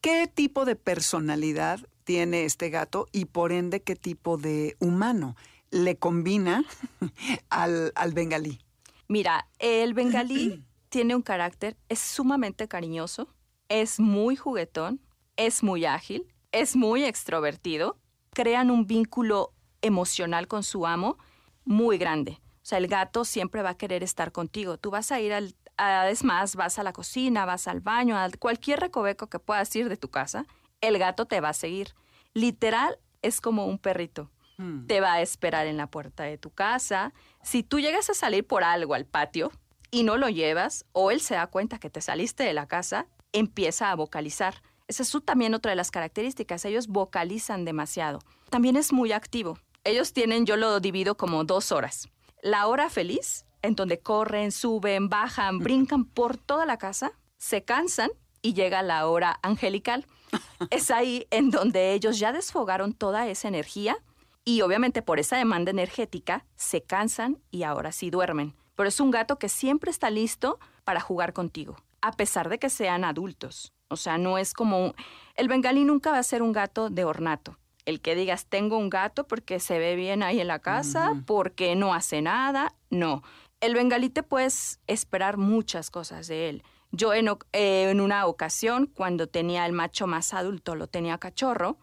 ¿Qué tipo de personalidad tiene este gato y por ende qué tipo de humano le combina [LAUGHS] al, al bengalí? Mira, el bengalí [CLEARS THROAT] tiene un carácter, es sumamente cariñoso, es muy juguetón, es muy ágil, es muy extrovertido, crean un vínculo emocional con su amo muy grande. O sea, el gato siempre va a querer estar contigo. Tú vas a ir al, a- es más, vas a la cocina, vas al baño, a cualquier recoveco que puedas ir de tu casa, el gato te va a seguir. Literal, es como un perrito. Mm. Te va a esperar en la puerta de tu casa. Si tú llegas a salir por algo al patio y no lo llevas, o él se da cuenta que te saliste de la casa, empieza a vocalizar. Esa es su- también otra de las características. Ellos vocalizan demasiado. También es muy activo. Ellos tienen, yo lo divido como dos horas. La hora feliz, en donde corren, suben, bajan, brincan por toda la casa, se cansan y llega la hora angelical. [LAUGHS] Es ahí en donde ellos ya desfogaron toda esa energía y obviamente por esa demanda energética se cansan y ahora sí duermen. Pero es un gato que siempre está listo para jugar contigo, a pesar de que sean adultos. O sea, no es como... un- El bengalí nunca va a ser un gato de ornato. El que digas, tengo un gato porque se ve bien ahí en la casa, porque no hace nada. No. El bengalí te puedes esperar muchas cosas de él. Yo en, eh, en una ocasión, cuando tenía el macho más adulto, lo tenía cachorro,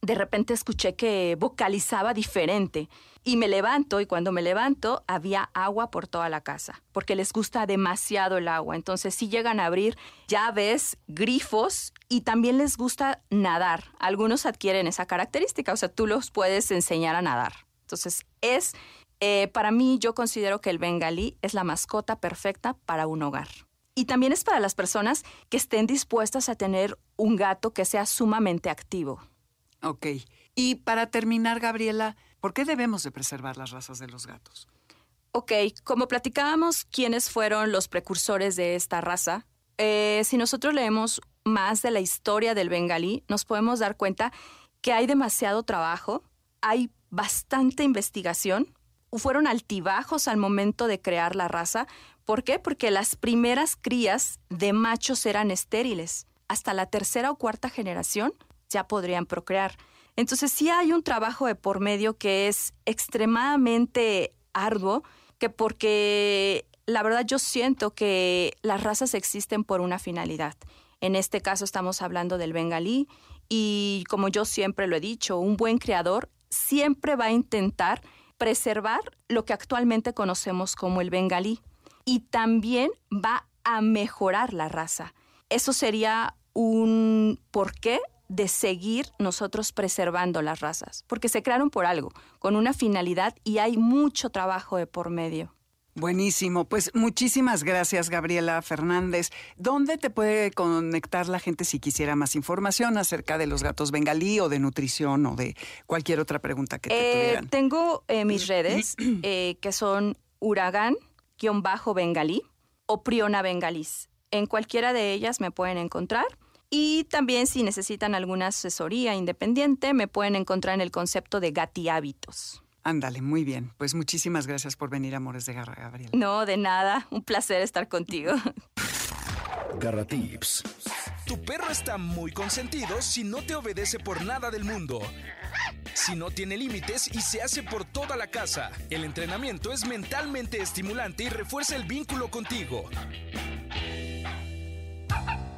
de repente escuché que vocalizaba diferente y me levanto y cuando me levanto había agua por toda la casa porque les gusta demasiado el agua. Entonces si llegan a abrir llaves, grifos y también les gusta nadar. Algunos adquieren esa característica, o sea, tú los puedes enseñar a nadar. Entonces es, eh, para mí yo considero que el bengalí es la mascota perfecta para un hogar. Y también es para las personas que estén dispuestas a tener un gato que sea sumamente activo. Ok. Y para terminar, Gabriela, ¿por qué debemos de preservar las razas de los gatos? Ok, como platicábamos quiénes fueron los precursores de esta raza, eh, si nosotros leemos más de la historia del bengalí, nos podemos dar cuenta que hay demasiado trabajo, hay bastante investigación, fueron altibajos al momento de crear la raza. ¿Por qué? Porque las primeras crías de machos eran estériles. Hasta la tercera o cuarta generación ya podrían procrear. Entonces sí hay un trabajo de por medio que es extremadamente arduo, que porque la verdad yo siento que las razas existen por una finalidad. En este caso estamos hablando del bengalí y como yo siempre lo he dicho, un buen creador siempre va a intentar preservar lo que actualmente conocemos como el bengalí y también va a mejorar la raza. Eso sería un porqué de seguir nosotros preservando las razas, porque se crearon por algo, con una finalidad y hay mucho trabajo de por medio. Buenísimo. Pues muchísimas gracias, Gabriela Fernández. ¿Dónde te puede conectar la gente si quisiera más información acerca de los gatos bengalí o de nutrición o de cualquier otra pregunta que te Eh, tuvieran? tengo eh, mis [CLEARS THROAT] redes eh, que son huracán-bengalí o priona bengalís. En cualquiera de ellas me pueden encontrar. Y también si necesitan alguna asesoría independiente, me pueden encontrar en el concepto de Gati Hábitos. Ándale, muy bien. Pues muchísimas gracias por venir, Amores de Garra, Gabriela. No, de nada. Un placer estar contigo. [LAUGHS] Garra Tips. Tu perro está muy consentido si no te obedece por nada del mundo. Si no tiene límites y se hace por toda la casa. El entrenamiento es mentalmente estimulante y refuerza el vínculo contigo.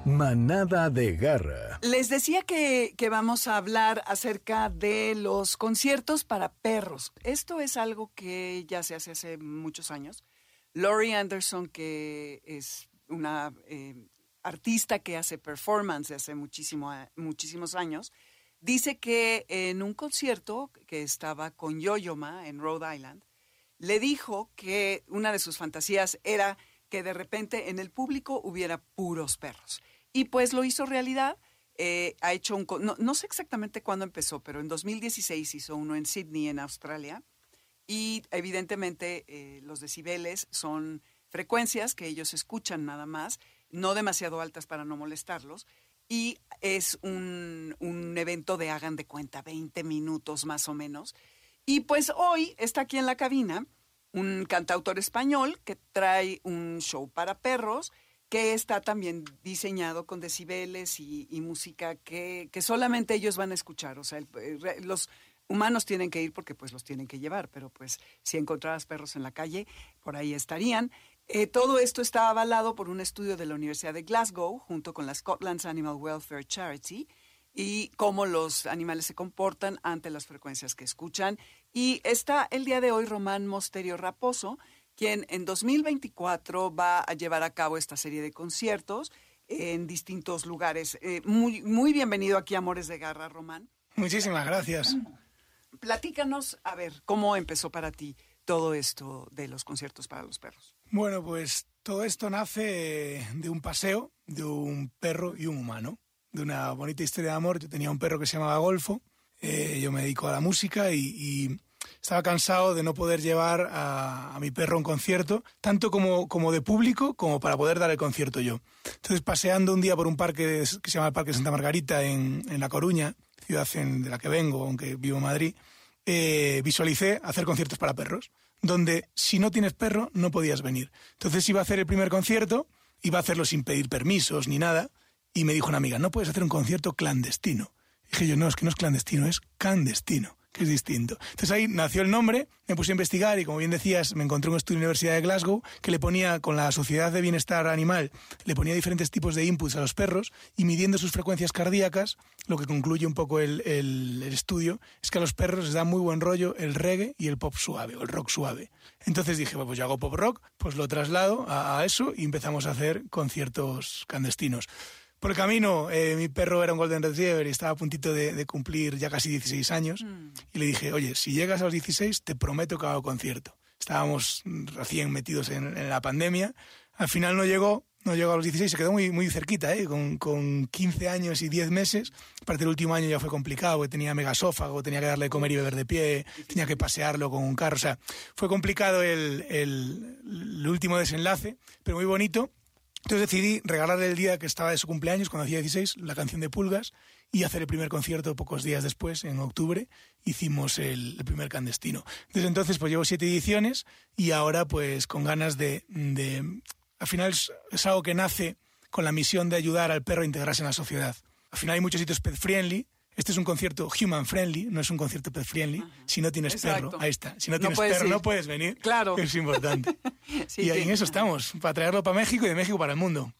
Manada de Garra. Les decía que, vamos a hablar acerca de los conciertos para perros. Esto es algo que ya se hace hace muchos años. Laurie Anderson, que es una eh, artista que hace performance hace muchísimo, muchísimos años, dice que en un concierto que estaba con Yo-Yo Ma en Rhode Island, le dijo que una de sus fantasías era que de repente en el público hubiera puros perros. Y pues lo hizo realidad. Eh, ha hecho un... No, no sé exactamente cuándo empezó, pero en 2016 hizo uno en Sydney, en Australia. Y evidentemente eh, los decibeles son frecuencias que ellos escuchan nada más, no demasiado altas para no molestarlos. Y es un, un evento de hagan de cuenta, 20 minutos más o menos. Y pues hoy está aquí en la cabina un cantautor español que trae un show para perros que está también diseñado con decibeles y, música que, que solamente ellos van a escuchar. O sea, eh, los humanos tienen que ir porque pues los tienen que llevar, pero pues si encontraras perros en la calle, por ahí estarían. Eh, todo esto está avalado por un estudio de la Universidad de Glasgow junto con la Scotland's Animal Welfare Charity y cómo los animales se comportan ante las frecuencias que escuchan. Y está el día de hoy Román Mosterio Raposo, quien en 2024 va a llevar a cabo esta serie de conciertos en distintos lugares. Eh, muy, muy bienvenido aquí Amores de Garra, Román. Muchísimas gracias. Platícanos, a ver, ¿cómo empezó para ti todo esto de los conciertos para los perros? Bueno, pues todo esto nace de un paseo de un perro y un humano, de una bonita historia de amor. Yo tenía un perro que se llamaba Golfo, eh, yo me dedico a la música y, y estaba cansado de no poder llevar a, mi perro a un concierto, tanto como, como de público como para poder dar el concierto yo. Entonces, paseando un día por un parque que se llama el Parque Santa Margarita en, en La Coruña, ciudad de la que vengo, aunque vivo en Madrid, eh, visualicé hacer conciertos para perros, donde si no tienes perro no podías venir. Entonces iba a hacer el primer concierto, iba a hacerlo sin pedir permisos ni nada, y me dijo una amiga, no puedes hacer un concierto clandestino. Dije yo, no, es que no es clandestino, es clandestino, que es distinto. Entonces ahí nació el nombre, me puse a investigar y como bien decías, me encontré un estudio en la Universidad de Glasgow que le ponía, con la Sociedad de Bienestar Animal, le ponía diferentes tipos de inputs a los perros y midiendo sus frecuencias cardíacas, lo que concluye un poco el, el- el estudio es que a los perros les da muy buen rollo el reggae y el pop suave o el rock suave. Entonces dije, bueno, pues yo hago pop rock, pues lo traslado a, a eso y empezamos a hacer conciertos clandestinos. Por el camino, eh, mi perro era un Golden Retriever y estaba a puntito de, de cumplir ya casi 16 años. Y le dije, oye, si llegas a los 16, te prometo que hago concierto. Estábamos mm, recién metidos en, en la pandemia. Al final no llegó, no llegó a los 16, se quedó muy, muy cerquita, ¿eh? con, con 15 años y 10 meses. Aparte, el último año ya fue complicado, porque tenía megasófago, tenía que darle de comer y beber de pie, tenía que pasearlo con un carro. O sea, fue complicado el, el, el último desenlace, pero muy bonito. Entonces decidí regalarle el día que estaba de su cumpleaños, cuando hacía 16, la canción de Pulgas y hacer el primer concierto pocos días después, en octubre, hicimos el, primer clandestino. Desde entonces pues llevo siete ediciones y ahora pues con ganas de... de al final es, es algo que nace con la misión de ayudar al perro a integrarse en la sociedad. Al final hay muchos sitios pet friendly. Este es un concierto human friendly, no es un concierto pet friendly. Si no tienes Exacto. perro, ahí está. Si no tienes perro, ir. no puedes venir. Claro. Es importante. [LAUGHS] Sí, y ahí sí. en eso estamos, para traerlo para México y de México para el mundo.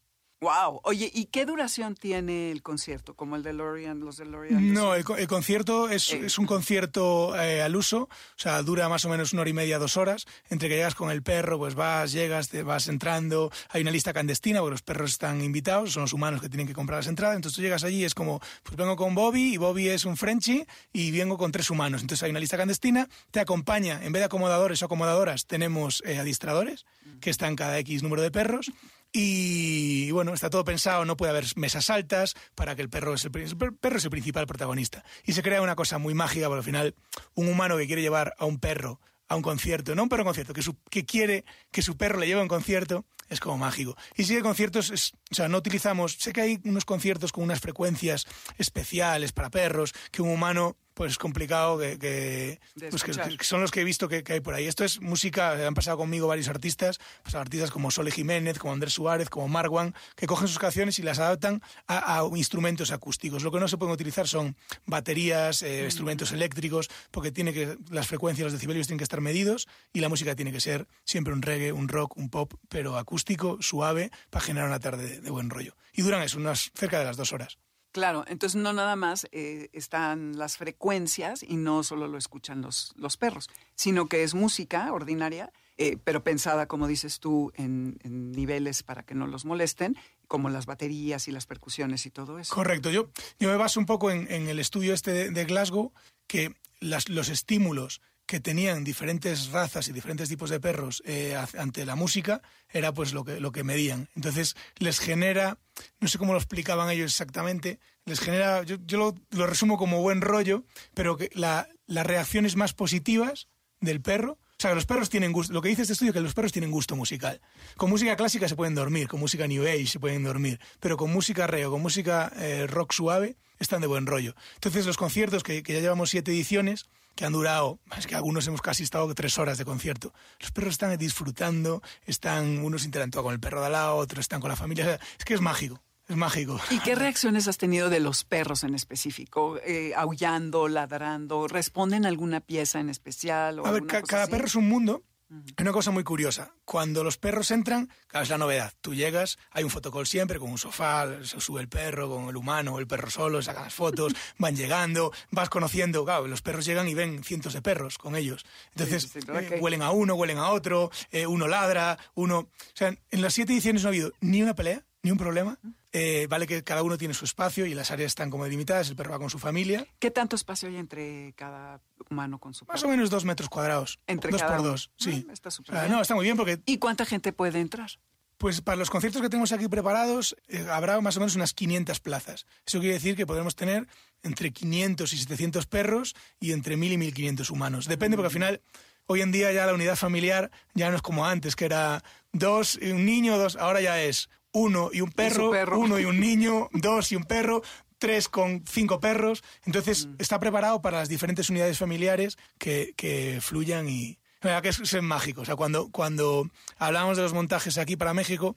Wow. Oye, ¿y qué duración tiene el concierto? Como el de Lorian, los de Lorian. No, el, co- el concierto es, Eh. es un concierto eh, al uso, o sea, dura más o menos una hora y media, dos horas. Entre que llegas con el perro, pues vas, llegas, te vas entrando. Hay una lista clandestina, porque los perros están invitados, son los humanos que tienen que comprar las entradas. Entonces tú llegas allí y es como, pues vengo con Bobby y Bobby es un Frenchie y vengo con tres humanos. Entonces hay una lista clandestina, te acompaña, en vez de acomodadores o acomodadoras, tenemos eh, adiestradores, que están cada X número de perros. Y bueno, está todo pensado, no puede haber mesas altas para que el perro es el, perro es el principal protagonista. Y se crea una cosa muy mágica, porque al final un humano que quiere llevar a un perro a un concierto, no un perro a un concierto, que, su- que quiere que su perro le lleve a un concierto, es como mágico. Y si hay conciertos, es- o sea, no utilizamos, sé que hay unos conciertos con unas frecuencias especiales para perros, que un humano, pues es complicado, que, que, De pues, que- son los que he visto que, hay por ahí. Esto es música, han pasado conmigo varios artistas, pues artistas como Sole Jiménez, como Andrés Suárez, como Marwan, que cogen sus canciones y las adaptan a, a instrumentos acústicos. Lo que no se pueden utilizar son baterías, eh, instrumentos eléctricos, porque tiene que, las frecuencias, los decibelios tienen que estar medidos y la música tiene que ser siempre un reggae, un rock, un pop, pero acústico, suave, para generar una tarde de, de buen rollo. Y duran eso, unas cerca de las dos horas. Claro, entonces no nada más eh, están las frecuencias y no solo lo escuchan los, los perros, sino que es música ordinaria, eh, pero pensada, como dices tú, en, niveles para que no los molesten, como las baterías y las percusiones y todo eso. Correcto. Yo, yo me baso un poco en, en el estudio este de, de Glasgow, que las- los estímulos que tenían diferentes razas y diferentes tipos de perros eh, ante la música era pues lo que, lo que medían. Entonces les genera, no sé cómo lo explicaban ellos exactamente, les genera, yo, yo lo, resumo como buen rollo, pero que la- las reacciones más positivas del perro o sea, los perros tienen gusto. Lo que dice este estudio es que los perros tienen gusto musical. Con música clásica se pueden dormir, con música New Age se pueden dormir, pero con música reo, con música eh, rock suave, están de buen rollo. Entonces, los conciertos, que ya llevamos siete ediciones, que han durado, es que algunos hemos casi estado tres horas de concierto. Los perros están disfrutando, están unos interactúan con el perro de al lado, otros están con la familia. O sea, es que es mágico, es mágico. ¿Y qué reacciones has tenido de los perros en específico? Eh, aullando, ladrando, ¿responden a alguna pieza en especial? O A ver, ca- cada así? perro es un mundo. Hay una cosa muy curiosa. Cuando los perros entran, claro, es la novedad. Tú llegas, hay un fotocall siempre con un sofá, se sube el perro con el humano, el perro solo, sacan las fotos, [LAUGHS] van llegando, vas conociendo. Claro, los perros llegan y ven cientos de perros con ellos. Entonces, Sí, sí, ¿verdad eh, que- huelen a uno, huelen a otro, eh, uno ladra, uno... O sea, en las siete ediciones no ha habido ni una pelea, ni un problema. Eh, vale que cada uno tiene su espacio y las áreas están como delimitadas, el perro va con su familia. ¿Qué tanto espacio hay entre cada humano con su Más perro? o menos dos metros cuadrados. Entre dos cada por uno. dos, sí. Ah, está súper O sea, bien. no, está muy bien porque ¿Y cuánta gente puede entrar? Pues para los conciertos que tenemos aquí preparados eh, habrá más o menos unas 500 plazas. Eso quiere decir que podremos tener entre 500 y 700 perros y entre 1000 y 1500 humanos. Depende porque al final hoy en día ya la unidad familiar ya no es como antes, que era dos un niño, dos, ahora ya es uno y un perro, perro. uno y un [LAUGHS] niño, dos y un perro, tres con cinco perros. Entonces está preparado para las diferentes unidades familiares que, que fluyan y... La verdad que es, es mágico. O sea, cuando, cuando hablamos de los montajes aquí para México,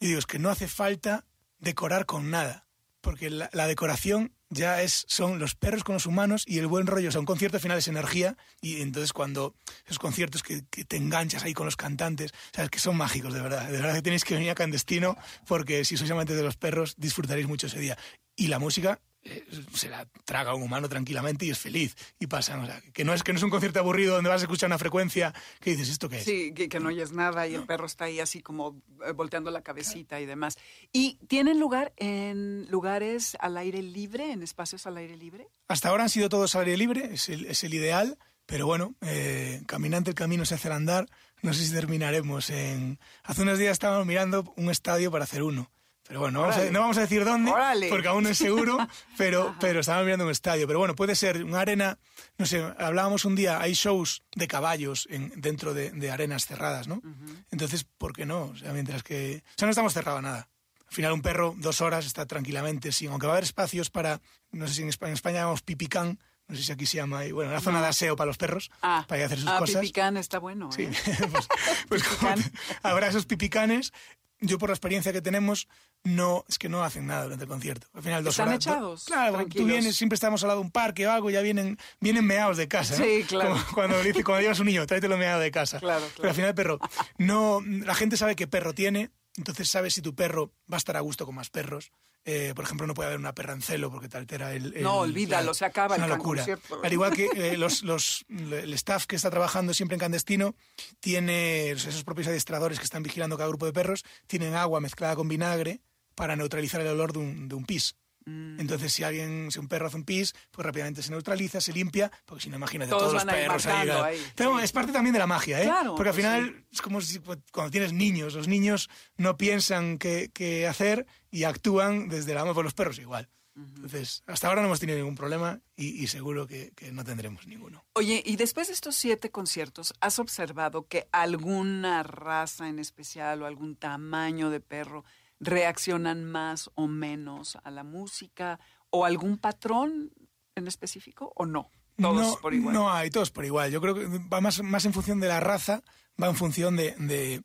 yo digo, es que no hace falta decorar con nada. Porque la, decoración ya es, son los perros con los humanos y el buen rollo. O sea, un concierto al final es energía y entonces cuando esos conciertos que, que te enganchas ahí con los cantantes, o sea, es que son mágicos, de verdad. De verdad que tenéis que venir a Clandestino porque si sois amantes de los perros disfrutaréis mucho ese día. Y la música eh, se la traga un humano tranquilamente y es feliz. Y pasan, o sea, que no es que no es un concierto aburrido donde vas a escuchar una frecuencia que dices, ¿esto qué es? Sí, que, que no oyes nada y el perro está ahí así como eh, volteando la cabecita y demás. ¿Y tienen lugar en lugares al aire libre, en espacios al aire libre? Hasta ahora han sido todos al aire libre, es el, es el ideal, pero bueno, eh, caminante el camino se hace al andar. No sé si terminaremos en... Hace unos días estábamos mirando un estadio para hacer uno. Pero bueno, no vamos, a, Órale. no vamos a decir dónde, Órale. porque aún no es seguro, [LAUGHS] pero, pero estábamos mirando un estadio. Pero bueno, puede ser una arena, no sé, hablábamos un día, hay shows de caballos en, dentro de, de arenas cerradas, ¿no? Entonces, ¿por qué no? O sea, mientras que... O sea, no estamos cerrados a nada. Al final un perro, dos horas, está tranquilamente, sí. Aunque va a haber espacios para, no sé si en España, en España llamamos pipicán, no sé si aquí se llama, y bueno, la zona de aseo para los perros, Ah, para ir a hacer sus ah, cosas. Pipicán está bueno. Sí, ¿eh? [LAUGHS] pues, pues [LAUGHS] como habrá esos pipicanes. Yo por la experiencia que tenemos, no es que no hacen nada durante el concierto. Al final dos Están horas. do- echados, claro, tú tranquilos. vienes, siempre estamos al lado de un parque o algo, ya vienen, vienen meados de casa. ¿no? Sí, claro. Como cuando dice, cuando llevas un niño, tráetelo meado de casa. Claro, Pero claro. al final el perro, no, la gente sabe qué perro tiene, entonces sabe si tu perro va a estar a gusto con más perros. Eh, por ejemplo, no puede haber una perra en celo porque te altera el... el- No, olvídalo, se acaba es el una can- locura. concierto. Al igual que eh, los, los- el staff que está trabajando siempre en clandestino tiene esos propios adiestradores que están vigilando cada grupo de perros, tienen agua mezclada con vinagre para neutralizar el olor de un, de un pis. Mm. Entonces, si alguien, si un perro hace un pis, pues rápidamente se neutraliza, se limpia, porque si no, imagínate Todos todos, los perros ahí. ahí, Pero es parte también de la magia, ¿eh? Claro, porque al pues final es como si pues, cuando tienes niños, los niños no piensan qué, qué hacer y actúan desde el amor por los perros igual. Entonces, hasta ahora no hemos tenido ningún problema y, y seguro que, que no tendremos ninguno. Oye, y después de estos siete conciertos, ¿has observado que alguna raza en especial o algún tamaño de perro reaccionan más o menos a la música o algún patrón en específico o no? Todos no, por igual. No hay, todos por igual. Yo creo que va más, más en función de la raza, va en función de, de,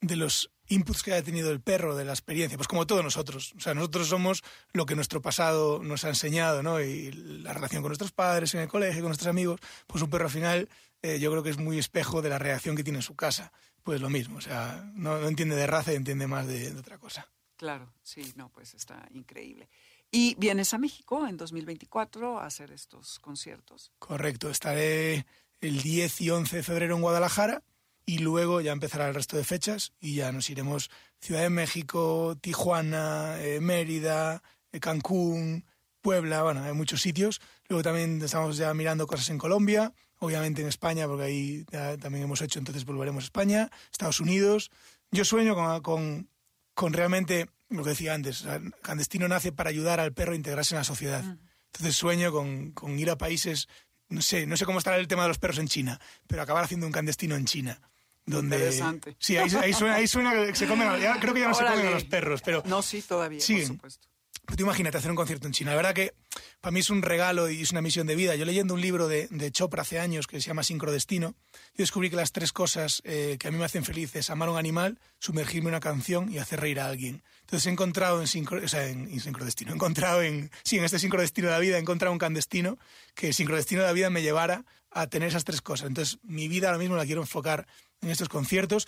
de los inputs que haya tenido el perro, de la experiencia, pues como todos nosotros. O sea, nosotros somos lo que nuestro pasado nos ha enseñado, ¿no? Y la relación con nuestros padres, en el colegio, con nuestros amigos, pues un perro al final eh, yo creo que es muy espejo de la reacción que tiene en su casa. Pues lo mismo, o sea, no, no entiende de raza y entiende más de, de otra cosa. Claro, sí, no, pues está increíble. Y vienes a México en 2024 a hacer estos conciertos. Correcto, estaré el 10 y 11 de febrero en Guadalajara y luego ya empezará el resto de fechas y ya nos iremos Ciudad de México, Tijuana, eh, Mérida, eh, Cancún, Puebla, bueno, hay muchos sitios. Luego también estamos ya mirando cosas en Colombia, obviamente en España, porque ahí también hemos hecho, entonces volveremos a España, Estados Unidos. Yo sueño con, con, con realmente, lo que decía antes, Clandestino nace para ayudar al perro a integrarse en la sociedad. Entonces sueño con, con ir a países, no sé, no sé cómo estará el tema de los perros en China, pero acabar haciendo un clandestino en China. Donde, Interesante. Sí, ahí, ahí suena, ahí suena que se comen, ya- creo que ya no se comen a los perros, pero No, sí, todavía, Siguen. por supuesto. Tú imagínate hacer un concierto en China. La verdad que para mí es un regalo y es una misión de vida. Yo leyendo un libro de, Chopra hace años que se llama Sincrodestino, yo descubrí que las tres cosas eh, que a mí me hacen feliz es amar a un animal, sumergirme en una canción y hacer reír a alguien. Entonces he encontrado en, sincro, o sea, en, en sincrodestino, he encontrado en, sí, en este sincrodestino de la vida, he encontrado un candestino que sincrodestino de la vida me llevara a tener esas tres cosas. Entonces mi vida ahora mismo la quiero enfocar en estos conciertos.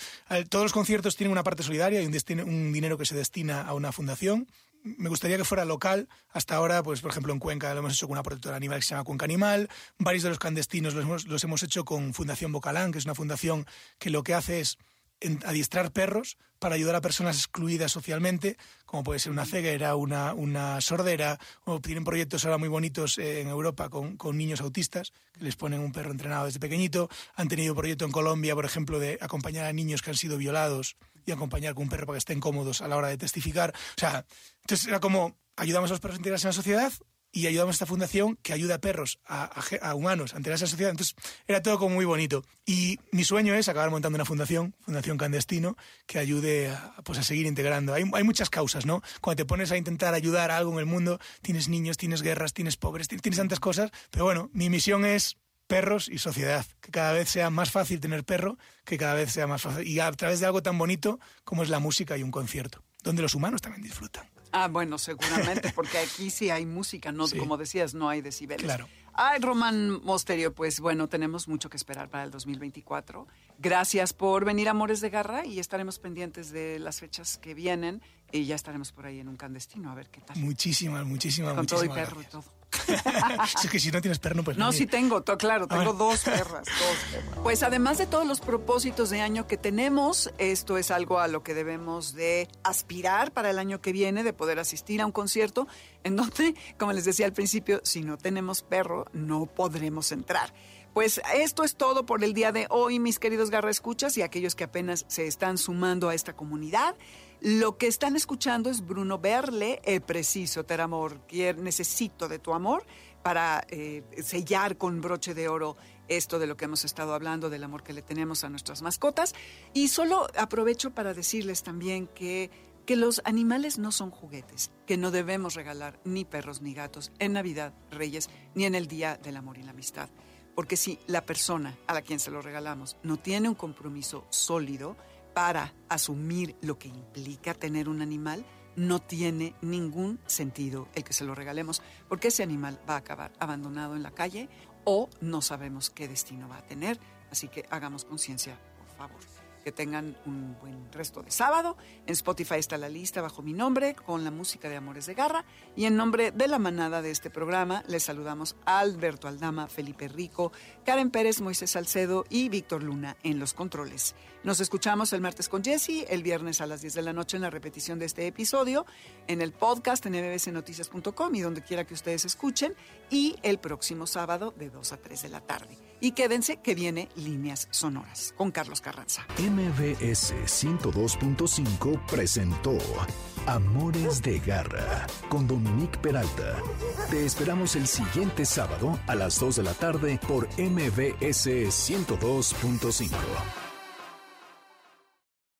Todos los conciertos tienen una parte solidaria y un, destino- un dinero que se destina a una fundación. Me gustaría que fuera local. Hasta ahora, pues por ejemplo en Cuenca lo hemos hecho con una protectora animal que se llama Cuenca Animal. Varios de los clandestinos los hemos, los hemos hecho con Fundación Bocalán, que es una fundación que lo que hace es adiestrar perros para ayudar a personas excluidas socialmente, como puede ser una ceguera, una, una sordera, o tienen proyectos ahora muy bonitos eh, en Europa con, con niños autistas, que les ponen un perro entrenado desde pequeñito. Han tenido proyecto en Colombia, por ejemplo, de acompañar a niños que han sido violados y acompañar con un perro para que estén cómodos a la hora de testificar. O sea, entonces era como ayudamos a los perros a integrarse en la sociedad y ayudamos a esta fundación que ayuda a perros, a, a a humanos, a integrarse en la sociedad. Entonces era todo como muy bonito. Y mi sueño es acabar montando una fundación, Fundación Clandestino, que ayude a, pues, a seguir integrando. Hay, hay muchas causas, ¿no? Cuando te pones a intentar ayudar a algo en el mundo, tienes niños, tienes guerras, tienes pobres, tienes tantas cosas. Pero bueno, mi misión es perros y sociedad, que cada vez sea más fácil tener perro, que cada vez sea más fácil. Y a través de algo tan bonito como es la música y un concierto, donde los humanos también disfrutan. Ah, bueno, seguramente, porque aquí sí hay música, no, Sí. como decías, no hay decibeles. Claro. Ay, Román Mosterio, pues bueno, tenemos mucho que esperar para el 2024. Gracias por venir, Amores de Garra, y estaremos pendientes de las fechas que vienen y ya estaremos por ahí en un clandestino, a ver qué tal. Muchísimas, muchísimas, Con todo y muchísimas perro y todo. [LAUGHS] es que si no tienes perro no sí tengo, claro, tengo dos perras, dos perras. [LAUGHS] Pues además de todos los propósitos de año que tenemos, esto es algo a lo que debemos de aspirar para el año que viene, de poder asistir a un concierto en donde, como les decía al principio, si no tenemos perro, no podremos entrar. Pues esto es todo por el día de hoy, mis queridos garra escuchas y aquellos que apenas se están sumando a esta comunidad. Lo que están escuchando es Bruno Berle, eh, preciso, ter amor, necesito de tu amor, para eh, sellar con broche de oro esto de lo que hemos estado hablando, del amor que le tenemos a nuestras mascotas. Y solo aprovecho para decirles también que, que los animales no son juguetes, que no debemos regalar ni perros ni gatos en Navidad, Reyes, ni en el Día del Amor y la Amistad. Porque si la persona a la quien se lo regalamos no tiene un compromiso sólido para asumir lo que implica tener un animal, no tiene ningún sentido el que se lo regalemos, porque ese animal va a acabar abandonado en la calle o no sabemos qué destino va a tener. Así que hagamos conciencia, por favor. Que tengan un buen resto de sábado. En Spotify está la lista bajo mi nombre con la música de Amores de Garra. Y en nombre de la manada de este programa, les saludamos a Alberto Aldama, Felipe Rico, Karen Pérez, Moisés Salcedo y Víctor Luna en los controles. Nos escuchamos el martes con Jesse, el viernes a las 10 de la noche en la repetición de este episodio, en el podcast en mbsnoticias.com y donde quiera que ustedes escuchen, y el próximo sábado de 2 a 3 de la tarde. Y quédense que viene Líneas Sonoras con Carlos Carranza. MBS 102.5 presentó Amores de Garra con Dominique Peralta. Te esperamos el siguiente sábado a las 2 de la tarde por MBS 102.5.